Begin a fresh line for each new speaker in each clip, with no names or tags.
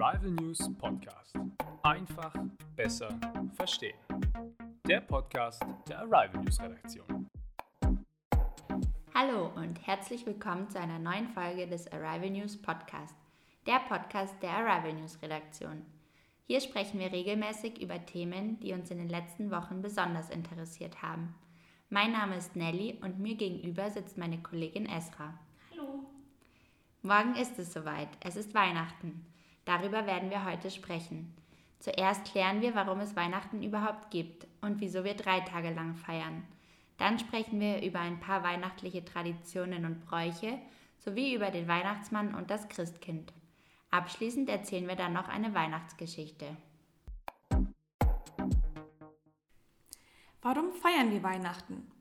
Arrival News Podcast. Einfach besser verstehen. Der Podcast der Arrival News Redaktion.
Hallo und herzlich willkommen zu einer neuen Folge des Arrival News Podcast, der Podcast der Arrival News Redaktion. Hier sprechen wir regelmäßig über Themen, die uns in den letzten Wochen besonders interessiert haben. Mein Name ist Nelly und mir gegenüber sitzt meine Kollegin Esra.
Hallo.
Morgen ist es soweit. Es ist Weihnachten. Darüber werden wir heute sprechen. Zuerst klären wir, warum es Weihnachten überhaupt gibt und wieso wir drei Tage lang feiern. Dann sprechen wir über ein paar weihnachtliche Traditionen und Bräuche sowie über den Weihnachtsmann und das Christkind. Abschließend erzählen wir dann noch eine Weihnachtsgeschichte.
Warum feiern wir Weihnachten?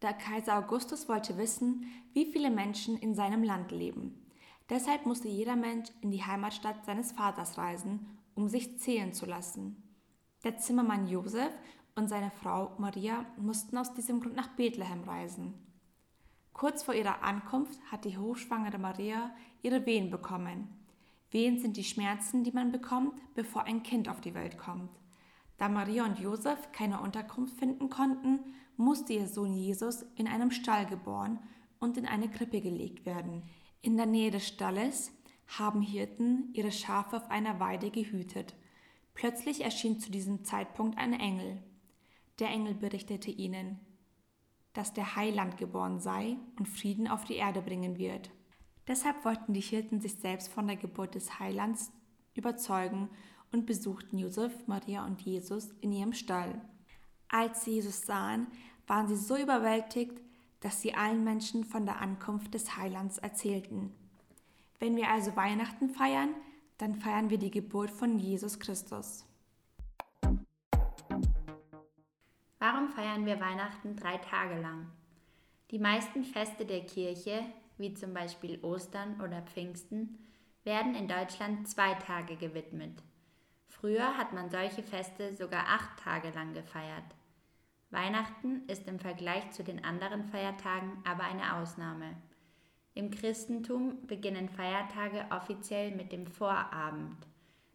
Der Kaiser Augustus wollte wissen, wie viele Menschen in seinem Land leben. Deshalb musste jeder Mensch in die Heimatstadt seines Vaters reisen, um sich zählen zu lassen. Der Zimmermann Josef und seine Frau Maria mussten aus diesem Grund nach Bethlehem reisen. Kurz vor ihrer Ankunft hat die hochschwangere Maria ihre Wehen bekommen. Wehen sind die Schmerzen, die man bekommt, bevor ein Kind auf die Welt kommt. Da Maria und Josef keine Unterkunft finden konnten, musste ihr Sohn Jesus in einem Stall geboren und in eine Krippe gelegt werden. In der Nähe des Stalles haben Hirten ihre Schafe auf einer Weide gehütet. Plötzlich erschien zu diesem Zeitpunkt ein Engel. Der Engel berichtete ihnen, dass der Heiland geboren sei und Frieden auf die Erde bringen wird. Deshalb wollten die Hirten sich selbst von der Geburt des Heilands überzeugen und besuchten Josef, Maria und Jesus in ihrem Stall. Als sie Jesus sahen, waren sie so überwältigt, dass sie allen Menschen von der Ankunft des Heilands erzählten. Wenn wir also Weihnachten feiern, dann feiern wir die Geburt von Jesus Christus.
Warum feiern wir Weihnachten drei Tage lang? Die meisten Feste der Kirche, wie zum Beispiel Ostern oder Pfingsten, werden in Deutschland zwei Tage gewidmet. Früher hat man solche Feste sogar acht Tage lang gefeiert. Weihnachten ist im Vergleich zu den anderen Feiertagen aber eine Ausnahme. Im Christentum beginnen Feiertage offiziell mit dem Vorabend.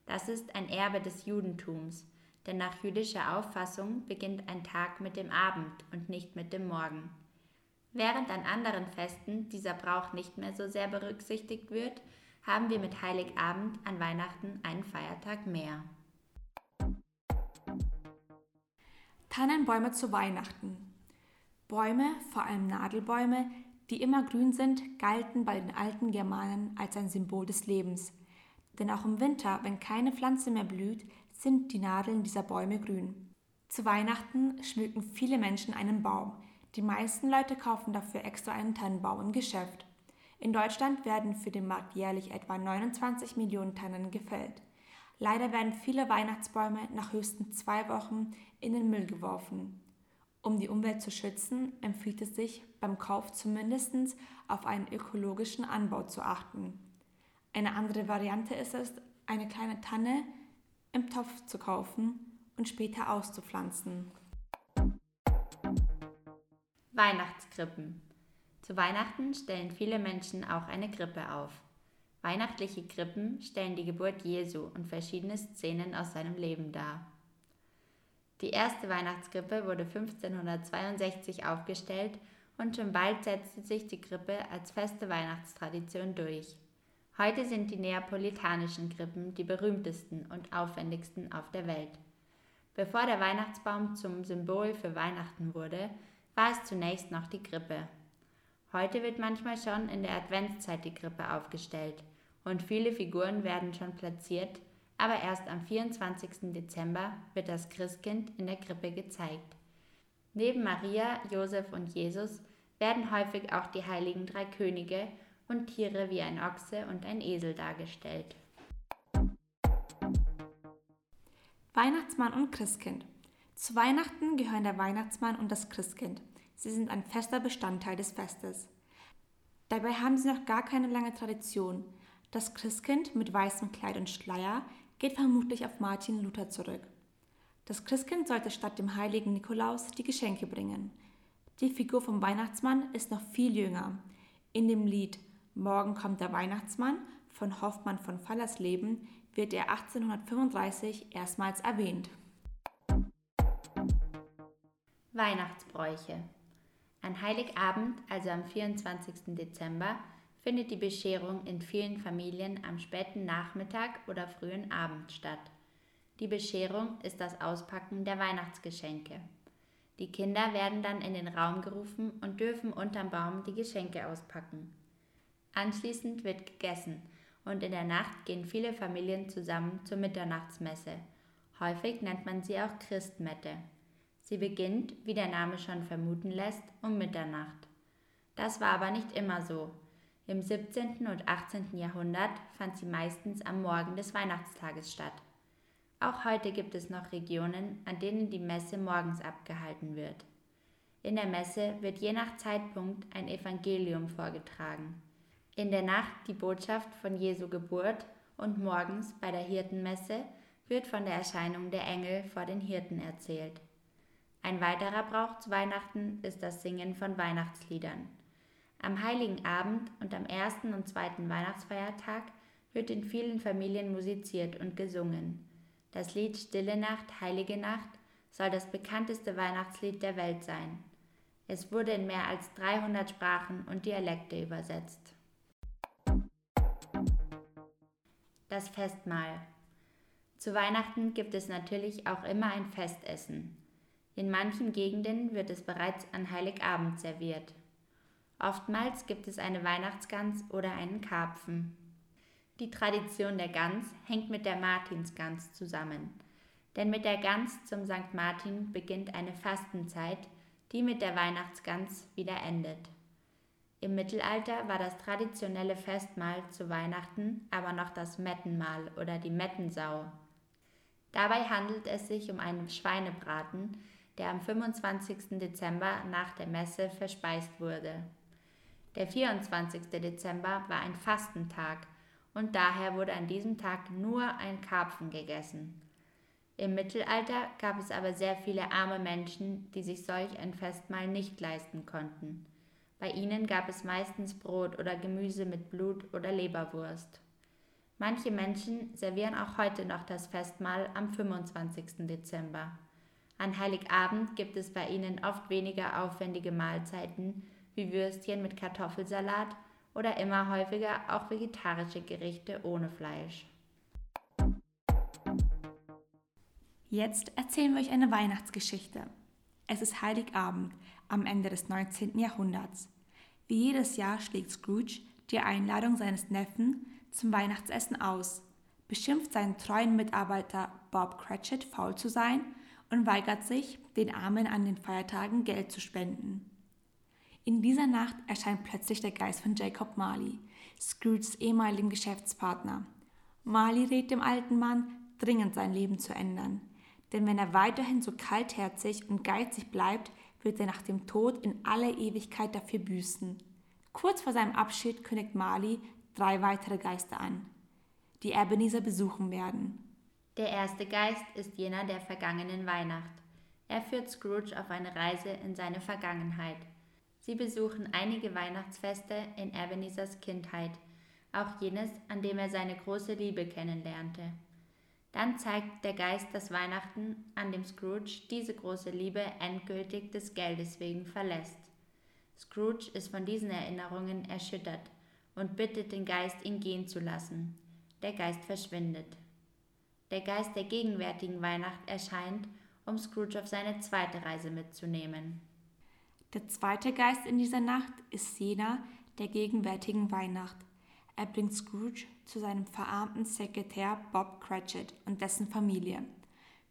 Das ist ein Erbe des Judentums, denn nach jüdischer Auffassung beginnt ein Tag mit dem Abend und nicht mit dem Morgen. Während an anderen Festen dieser Brauch nicht mehr so sehr berücksichtigt wird, haben wir mit Heiligabend an Weihnachten einen Feiertag mehr.
Tannenbäume zu Weihnachten. Bäume, vor allem Nadelbäume, die immer grün sind, galten bei den alten Germanen als ein Symbol des Lebens. Denn auch im Winter, wenn keine Pflanze mehr blüht, sind die Nadeln dieser Bäume grün. Zu Weihnachten schmücken viele Menschen einen Baum. Die meisten Leute kaufen dafür extra einen Tannenbaum im Geschäft. In Deutschland werden für den Markt jährlich etwa 29 Millionen Tannen gefällt. Leider werden viele Weihnachtsbäume nach höchstens zwei Wochen in den Müll geworfen. Um die Umwelt zu schützen, empfiehlt es sich, beim Kauf zumindest auf einen ökologischen Anbau zu achten. Eine andere Variante ist es, eine kleine Tanne im Topf zu kaufen und später auszupflanzen.
Weihnachtskrippen. Zu Weihnachten stellen viele Menschen auch eine Krippe auf. Weihnachtliche Krippen stellen die Geburt Jesu und verschiedene Szenen aus seinem Leben dar. Die erste Weihnachtskrippe wurde 1562 aufgestellt und schon bald setzte sich die Krippe als feste Weihnachtstradition durch. Heute sind die neapolitanischen Krippen die berühmtesten und aufwendigsten auf der Welt. Bevor der Weihnachtsbaum zum Symbol für Weihnachten wurde, war es zunächst noch die Krippe. Heute wird manchmal schon in der Adventszeit die Krippe aufgestellt und viele Figuren werden schon platziert, aber erst am 24. Dezember wird das Christkind in der Krippe gezeigt. Neben Maria, Josef und Jesus werden häufig auch die heiligen drei Könige und Tiere wie ein Ochse und ein Esel dargestellt.
Weihnachtsmann und Christkind. Zu Weihnachten gehören der Weihnachtsmann und das Christkind. Sie sind ein fester Bestandteil des Festes. Dabei haben sie noch gar keine lange Tradition. Das Christkind mit weißem Kleid und Schleier geht vermutlich auf Martin Luther zurück. Das Christkind sollte statt dem heiligen Nikolaus die Geschenke bringen. Die Figur vom Weihnachtsmann ist noch viel jünger. In dem Lied Morgen kommt der Weihnachtsmann von Hoffmann von Fallersleben wird er 1835 erstmals erwähnt.
Weihnachtsbräuche An Heiligabend, also am 24. Dezember, findet die Bescherung in vielen Familien am späten Nachmittag oder frühen Abend statt. Die Bescherung ist das Auspacken der Weihnachtsgeschenke. Die Kinder werden dann in den Raum gerufen und dürfen unterm Baum die Geschenke auspacken. Anschließend wird gegessen und in der Nacht gehen viele Familien zusammen zur Mitternachtsmesse. Häufig nennt man sie auch Christmette. Sie beginnt, wie der Name schon vermuten lässt, um Mitternacht. Das war aber nicht immer so. Im 17. und 18. Jahrhundert fand sie meistens am Morgen des Weihnachtstages statt. Auch heute gibt es noch Regionen, an denen die Messe morgens abgehalten wird. In der Messe wird je nach Zeitpunkt ein Evangelium vorgetragen. In der Nacht die Botschaft von Jesu Geburt und morgens bei der Hirtenmesse wird von der Erscheinung der Engel vor den Hirten erzählt. Ein weiterer Brauch zu Weihnachten ist das Singen von Weihnachtsliedern. Am heiligen Abend und am ersten und zweiten Weihnachtsfeiertag wird in vielen Familien musiziert und gesungen. Das Lied Stille Nacht, Heilige Nacht soll das bekannteste Weihnachtslied der Welt sein. Es wurde in mehr als 300 Sprachen und Dialekte übersetzt. Das Festmahl. Zu Weihnachten gibt es natürlich auch immer ein Festessen. In manchen Gegenden wird es bereits an Heiligabend serviert. Oftmals gibt es eine Weihnachtsgans oder einen Karpfen. Die Tradition der Gans hängt mit der Martinsgans zusammen. Denn mit der Gans zum St. Martin beginnt eine Fastenzeit, die mit der Weihnachtsgans wieder endet. Im Mittelalter war das traditionelle Festmahl zu Weihnachten aber noch das Mettenmahl oder die Mettensau. Dabei handelt es sich um einen Schweinebraten, der am 25. Dezember nach der Messe verspeist wurde. Der 24. Dezember war ein Fastentag und daher wurde an diesem Tag nur ein Karpfen gegessen. Im Mittelalter gab es aber sehr viele arme Menschen, die sich solch ein Festmahl nicht leisten konnten. Bei ihnen gab es meistens Brot oder Gemüse mit Blut oder Leberwurst. Manche Menschen servieren auch heute noch das Festmahl am 25. Dezember. An Heiligabend gibt es bei ihnen oft weniger aufwendige Mahlzeiten, wie Würstchen mit Kartoffelsalat oder immer häufiger auch vegetarische Gerichte ohne Fleisch.
Jetzt erzählen wir euch eine Weihnachtsgeschichte. Es ist Heiligabend am Ende des 19. Jahrhunderts. Wie jedes Jahr schlägt Scrooge die Einladung seines Neffen zum Weihnachtsessen aus, beschimpft seinen treuen Mitarbeiter Bob Cratchit faul zu sein und weigert sich, den Armen an den Feiertagen Geld zu spenden. In dieser Nacht erscheint plötzlich der Geist von Jacob Marley, Scrooges ehemaligen Geschäftspartner. Marley rät dem alten Mann, dringend sein Leben zu ändern. Denn wenn er weiterhin so kaltherzig und geizig bleibt, wird er nach dem Tod in aller Ewigkeit dafür büßen. Kurz vor seinem Abschied kündigt Marley drei weitere Geister an, die Ebenezer besuchen werden.
Der erste Geist ist jener der vergangenen Weihnacht. Er führt Scrooge auf eine Reise in seine Vergangenheit. Sie besuchen einige Weihnachtsfeste in Ebenezers Kindheit, auch jenes, an dem er seine große Liebe kennenlernte. Dann zeigt der Geist das Weihnachten, an dem Scrooge diese große Liebe endgültig des Geldes wegen verlässt. Scrooge ist von diesen Erinnerungen erschüttert und bittet den Geist, ihn gehen zu lassen. Der Geist verschwindet. Der Geist der gegenwärtigen Weihnacht erscheint, um Scrooge auf seine zweite Reise mitzunehmen.
Der zweite Geist in dieser Nacht ist jener der gegenwärtigen Weihnacht. Er bringt Scrooge zu seinem verarmten Sekretär Bob Cratchit und dessen Familie.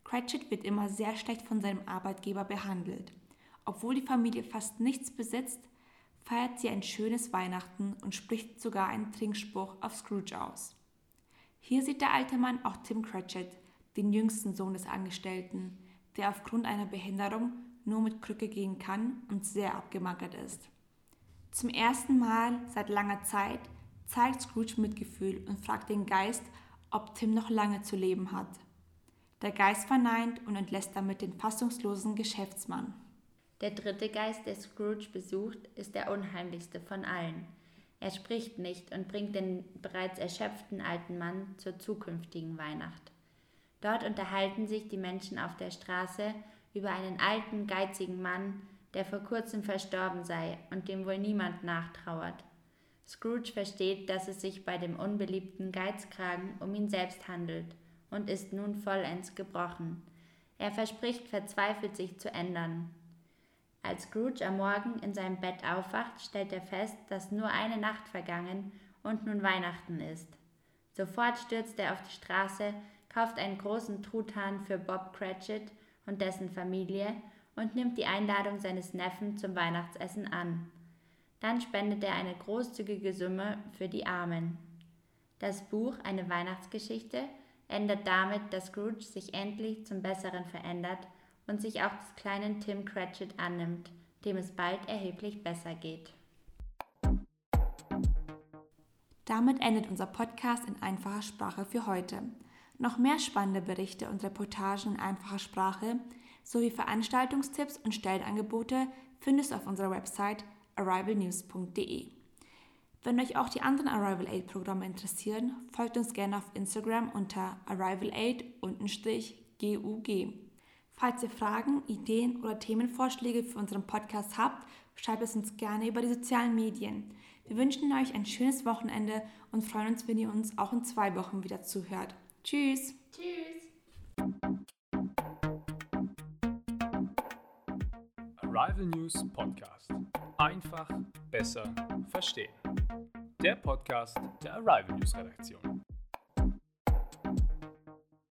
Cratchit wird immer sehr schlecht von seinem Arbeitgeber behandelt. Obwohl die Familie fast nichts besitzt, feiert sie ein schönes Weihnachten und spricht sogar einen Trinkspruch auf Scrooge aus. Hier sieht der alte Mann auch Tim Cratchit, den jüngsten Sohn des Angestellten, der aufgrund einer Behinderung nur mit Krücke gehen kann und sehr abgemagert ist. Zum ersten Mal seit langer Zeit zeigt Scrooge Mitgefühl und fragt den Geist, ob Tim noch lange zu leben hat. Der Geist verneint und entlässt damit den fassungslosen Geschäftsmann.
Der dritte Geist, der Scrooge besucht, ist der unheimlichste von allen. Er spricht nicht und bringt den bereits erschöpften alten Mann zur zukünftigen Weihnacht. Dort unterhalten sich die Menschen auf der Straße über einen alten, geizigen Mann, der vor kurzem verstorben sei und dem wohl niemand nachtrauert. Scrooge versteht, dass es sich bei dem unbeliebten Geizkragen um ihn selbst handelt und ist nun vollends gebrochen. Er verspricht verzweifelt, sich zu ändern. Als Scrooge am Morgen in seinem Bett aufwacht, stellt er fest, dass nur eine Nacht vergangen und nun Weihnachten ist. Sofort stürzt er auf die Straße, kauft einen großen Truthahn für Bob Cratchit und dessen Familie und nimmt die Einladung seines Neffen zum Weihnachtsessen an. Dann spendet er eine großzügige Summe für die Armen. Das Buch Eine Weihnachtsgeschichte endet damit, dass Scrooge sich endlich zum Besseren verändert und sich auch des kleinen Tim Cratchit annimmt, dem es bald erheblich besser geht.
Damit endet unser Podcast in einfacher Sprache für heute. Noch mehr spannende Berichte und Reportagen in einfacher Sprache sowie Veranstaltungstipps und Stellenangebote findest du auf unserer Website arrivalnews.de. Wenn euch auch die anderen Arrival Aid Programme interessieren, folgt uns gerne auf Instagram unter arrivalaid-gug. Falls ihr Fragen, Ideen oder Themenvorschläge für unseren Podcast habt, schreibt es uns gerne über die sozialen Medien. Wir wünschen euch ein schönes Wochenende und freuen uns, wenn ihr uns auch in zwei Wochen wieder zuhört. Tschüss.
Tschüss.
Arrival News Podcast. Einfach besser verstehen. Der Podcast der Arrival News Redaktion.